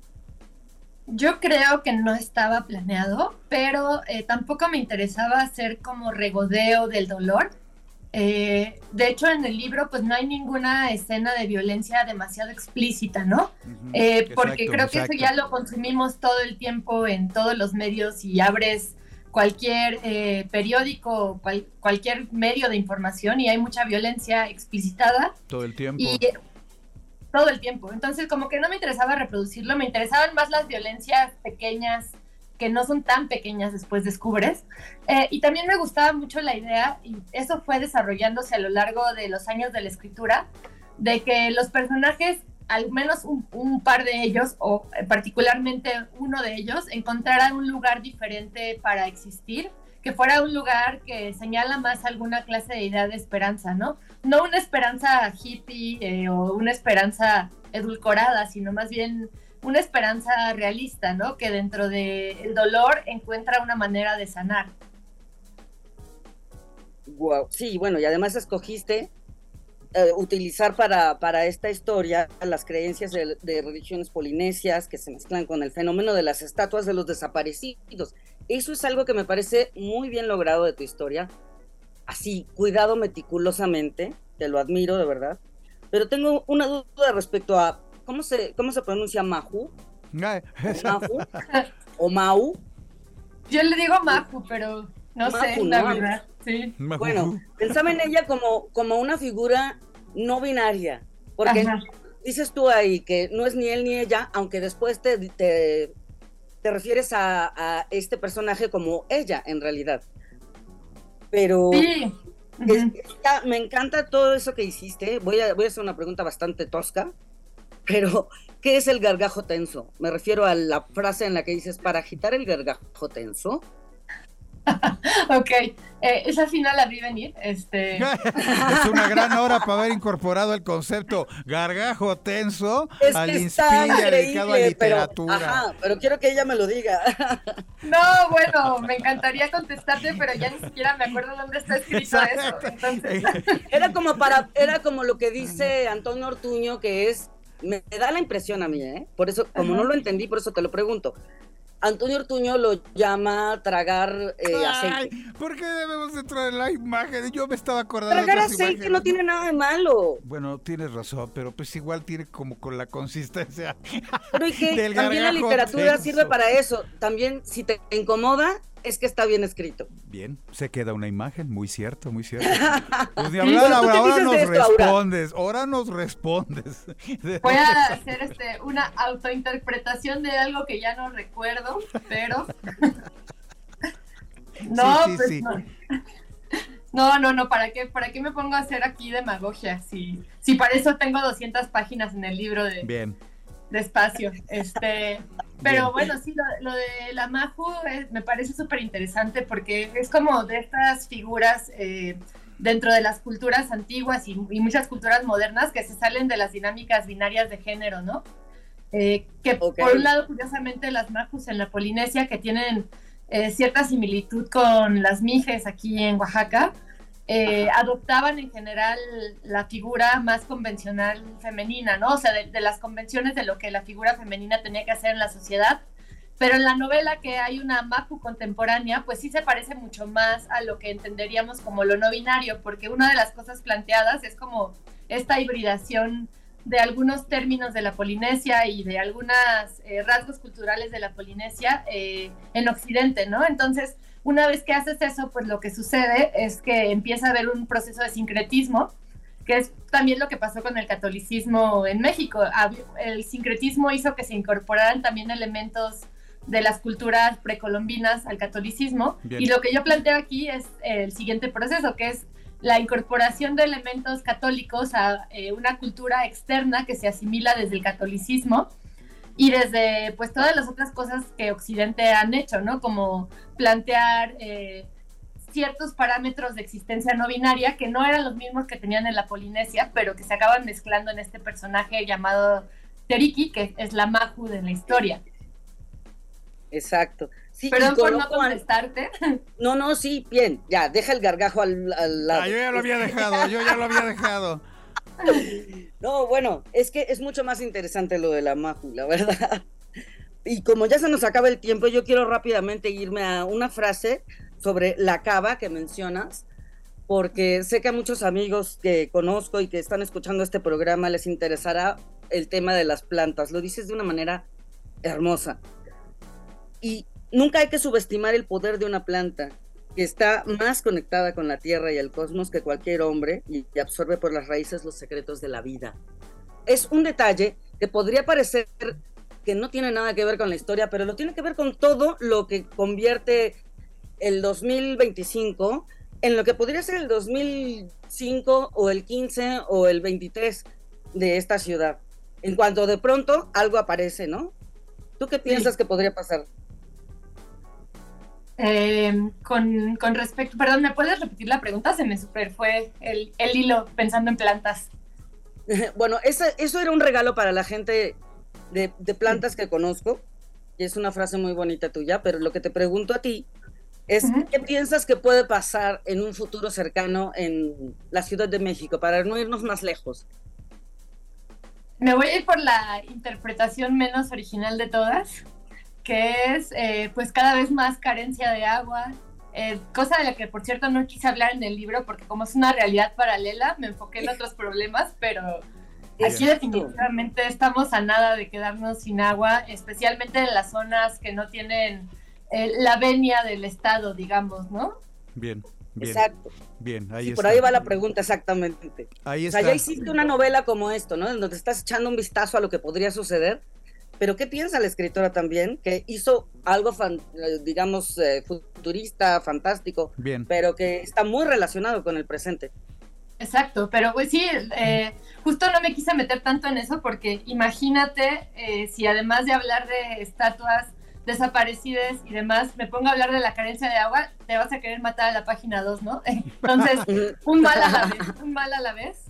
Yo creo que no estaba planeado, pero eh, tampoco me interesaba hacer como regodeo del dolor. Eh, de hecho, en el libro, pues no hay ninguna escena de violencia demasiado explícita, ¿no? Eh, porque creo que eso ya lo consumimos todo el tiempo en todos los medios y abres cualquier periódico, cualquier medio de información y hay mucha violencia explicitada. Todo el tiempo todo el tiempo. Entonces, como que no me interesaba reproducirlo, me interesaban más las violencias pequeñas que no son tan pequeñas después descubres. Eh, y también me gustaba mucho la idea, y eso fue desarrollándose a lo largo de los años de la escritura, de que los personajes, al menos un, par de ellos, o particularmente uno de ellos, encontraran un lugar diferente para existir que fuera un lugar que señala más alguna clase de idea de esperanza, ¿no? No una esperanza hippie eh, o una esperanza edulcorada, sino más bien una esperanza realista, ¿no? Que dentro del dolor encuentra una manera de sanar. Wow. Sí, bueno, y además escogiste eh, utilizar para, para, esta historia las creencias de, de, religiones polinesias que se mezclan con el fenómeno de las estatuas de los desaparecidos. Eso es algo que me parece muy bien logrado de tu historia. Así, cuidado meticulosamente, te lo admiro de verdad. Pero tengo una duda respecto a cómo se, cómo se pronuncia Mahu. ¿O, ¿O Mau? Yo le digo Mahu, pero no sé, la verdad. Sí. Bueno, pensaba en ella como, como una figura no binaria. Porque dices tú ahí que no es ni él ni ella, aunque después te, te te refieres a, este personaje como ella en realidad. Pero me encanta todo eso que hiciste. Voy a, voy a hacer una pregunta bastante tosca, pero ¿qué es el gargajo tenso? Me refiero a la frase en la que dices, para agitar el gargajo tenso, ok, eh, esa final la vi venir. Este... es una gran hora para haber incorporado el concepto gargajo tenso al Inspira dedicado a literatura. Pero, ajá, pero quiero que ella me lo diga. no, bueno, me encantaría contestarte, pero ya ni siquiera me acuerdo dónde está escrito eso. Era como para, era como lo que dice Antonio Ortuño, que es me da la impresión a mí, ¿eh? Por eso, como no lo entendí, por eso te lo pregunto. Antonio Ortuño lo llama tragar eh, aceite. ¿Por qué debemos entrar en la imagen? Yo me estaba acordando. Tragar aceite no tiene nada de malo. Bueno, tienes razón, pero pues igual tiene como con la consistencia. Pero y que también la literatura sirve para eso. También si te incomoda, es que está bien escrito. Bien, se queda una imagen, muy cierto, muy cierto. Pues ni hablar, ahora, nos respondes, ahora nos respondes. Voy a hacer este, una autointerpretación de algo que ya no recuerdo, pero... no, pues no. No, no, no, ¿para qué, ¿para qué me pongo a hacer aquí demagogia? Si, si para eso tengo 200 páginas en el libro de, Bien. De espacio. Este, pero bueno, sí, lo, de la Majo me parece súper interesante porque es como de estas figuras eh, dentro de las culturas antiguas y, muchas culturas modernas que se salen de las dinámicas binarias de género, ¿no? Eh, que por un lado, curiosamente, las Majus en la Polinesia, que tienen eh, cierta similitud con las Mijes aquí en Oaxaca, eh, adoptaban en general la figura más convencional femenina, ¿no? O sea, de, las convenciones de lo que la figura femenina tenía que hacer en la sociedad. Pero en la novela que hay una Mapu contemporánea, pues sí se parece mucho más a lo que entenderíamos como lo no binario, porque una de las cosas planteadas es como esta hibridación de algunos términos de la Polinesia y de algunos eh, rasgos culturales de la Polinesia eh, en Occidente, ¿no? Entonces, una vez que haces eso, pues lo que sucede es que empieza a haber un proceso de sincretismo, que es también lo que pasó con el catolicismo en México. El sincretismo hizo que se incorporaran también elementos de las culturas precolombinas al catolicismo. Y lo que yo planteo aquí es el siguiente proceso, que es la incorporación de elementos católicos a eh, una cultura externa que se asimila desde el catolicismo y desde pues todas las otras cosas que Occidente han hecho, ¿no? Como plantear eh, ciertos parámetros de existencia no binaria que no eran los mismos que tenían en la Polinesia, pero que se acaban mezclando en este personaje llamado Teriki, que es la Mahu de la historia. Exacto. Sí, Perdón por no contestarte. No, no, sí, bien, ya, deja el gargajo al, al lado. Ah, yo ya lo había dejado, yo ya lo había dejado. No, bueno, es que es mucho más interesante lo de la Maju, la verdad. Y como ya se nos acaba el tiempo, yo quiero rápidamente irme a una frase sobre la cava que mencionas, porque sé que a muchos amigos que conozco y que están escuchando este programa les interesará el tema de las plantas. Lo dices de una manera hermosa. Y nunca hay que subestimar el poder de una planta que está más conectada con la tierra y el cosmos que cualquier hombre y que absorbe por las raíces los secretos de la vida. Es un detalle que podría parecer que no tiene nada que ver con la historia, pero lo tiene que ver con todo lo que convierte el 2025 en lo que podría ser el 2005 o el 15 o el 23 de esta ciudad. En cuanto de pronto algo aparece, ¿no? ¿Tú qué piensas que podría pasar? Eh, con, con respecto, perdón, ¿me puedes repetir la pregunta? Se me super fue el, el hilo pensando en plantas. bueno, esa- eso era un regalo para la gente de, de plantas que conozco, y es una frase muy bonita tuya, pero lo que te pregunto a ti es, ¿qué piensas que puede pasar en un futuro cercano en la Ciudad de México, para no irnos más lejos? Me voy a ir por la interpretación menos original de todas, que es eh, pues cada vez más carencia de agua, eh, cosa de la que por cierto no quise hablar en el libro porque como es una realidad paralela me enfoqué en otros problemas, pero aquí definitivamente estamos a nada de quedarnos sin agua, especialmente en las zonas que no tienen eh, la venia del Estado, digamos, ¿no? Bien, bien. Exacto. Bien, ahí Sí, está. por ahí va la pregunta exactamente. Ahí O sea, está. ya hiciste una novela como esto, ¿no? En donde estás echando un vistazo a lo que podría suceder. Pero ¿qué piensa la escritora también? Que hizo algo, fan- eh, digamos, eh, futurista, fantástico, Bien. pero que está muy relacionado con el presente. Exacto, pero pues sí, eh, justo no me quise meter tanto en eso porque imagínate eh, si además de hablar de estatuas desaparecidas y demás, me pongo a hablar de la carencia de agua, te vas a querer matar a la página 2, ¿no? Entonces, un mal a la vez, un mal a la vez.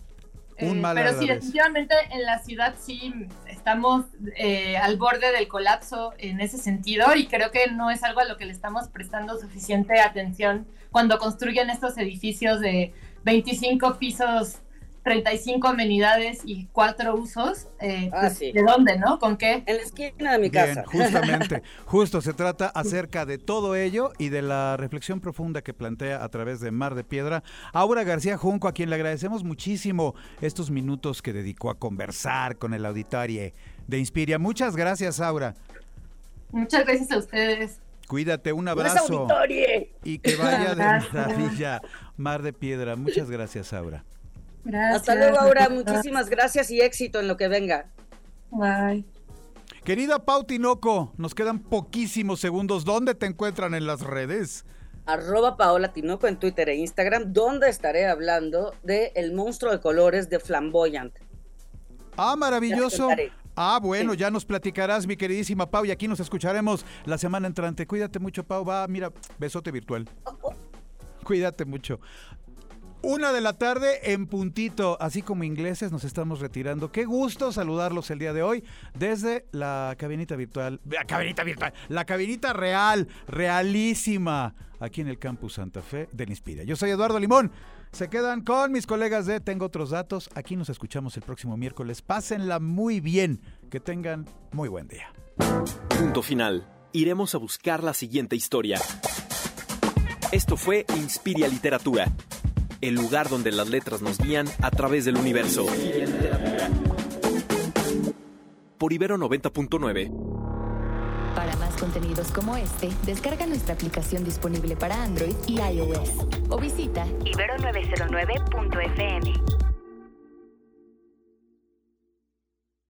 Un Eh, mal pero sí, definitivamente en la ciudad sí estamos eh, al borde del colapso en ese sentido y creo que no es algo a lo que le estamos prestando suficiente atención cuando construyen estos edificios de 25 pisos, 35 amenidades y cuatro usos. eh, Ah, pues, sí. ¿De dónde, no? ¿Con qué? En la esquina de mi Bien, casa. justamente, justo se trata acerca de todo ello y de la reflexión profunda que plantea a través de Mar de Piedra Aura García Junco, a quien le agradecemos muchísimo estos minutos que dedicó a conversar con el auditorio de Inspiria. Muchas gracias, Aura. Muchas gracias a ustedes. Cuídate, un ¡No es abrazo y que vaya de maravilla Mar de Piedra. Muchas gracias, Aura. Gracias. Hasta luego, Aura. Muchísimas gracias y éxito en lo que venga. Bye. Querida Pau Tinoco, nos quedan poquísimos segundos. ¿Dónde te encuentran en las redes? Arroba Paola Tinoco en Twitter e Instagram, donde estaré hablando de El monstruo de colores de Flamboyant. Ah, maravilloso. Ah, bueno, ya nos platicarás, mi queridísima Pau, y aquí nos escucharemos la semana entrante. Cuídate mucho, Pau. Va, mira, besote virtual. Cuídate mucho. Una de la tarde en puntito, así como ingleses, nos estamos retirando. Qué gusto saludarlos el día de hoy desde la cabinita virtual, la cabinita virtual, la cabinita real, realísima, aquí en el campus Santa Fe del Inspira. Yo soy Eduardo Limón. Se quedan con mis colegas de Tengo otros datos. Aquí nos escuchamos el próximo miércoles. Pásenla muy bien. Que tengan muy buen día. Punto final. Iremos a buscar la siguiente historia. Esto fue Inspiria Literatura, el lugar donde las letras nos guían a través del universo. Por Ibero 90.9. Para más contenidos como este, descarga nuestra aplicación disponible para Android y iOS o visita ibero909.fm.